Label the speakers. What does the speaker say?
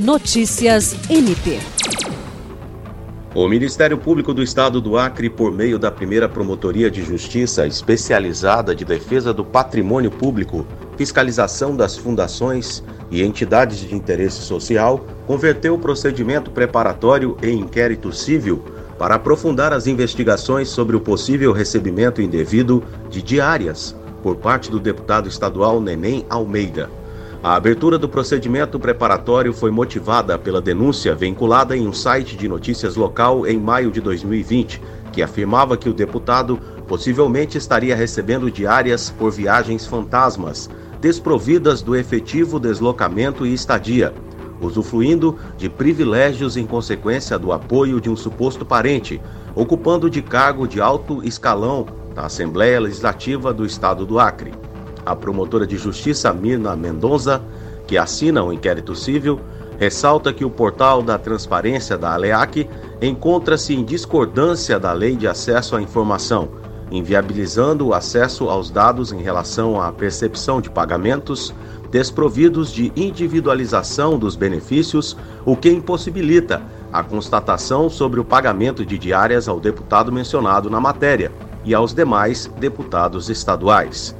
Speaker 1: Notícias MP.
Speaker 2: O Ministério Público do Estado do Acre, por meio da primeira Promotoria de Justiça especializada de defesa do patrimônio público, fiscalização das fundações e entidades de interesse social, converteu o procedimento preparatório em inquérito civil para aprofundar as investigações sobre o possível recebimento indevido de diárias por parte do deputado estadual Neném Almeida. A abertura do procedimento preparatório foi motivada pela denúncia vinculada em um site de notícias local em maio de 2020, que afirmava que o deputado possivelmente estaria recebendo diárias por viagens fantasmas, desprovidas do efetivo deslocamento e estadia, usufruindo de privilégios em consequência do apoio de um suposto parente, ocupando de cargo de alto escalão na Assembleia Legislativa do Estado do Acre. A promotora de justiça Mirna Mendonça, que assina o inquérito civil, ressalta que o portal da transparência da ALEAC encontra-se em discordância da Lei de Acesso à Informação, inviabilizando o acesso aos dados em relação à percepção de pagamentos desprovidos de individualização dos benefícios, o que impossibilita a constatação sobre o pagamento de diárias ao deputado mencionado na matéria e aos demais deputados estaduais.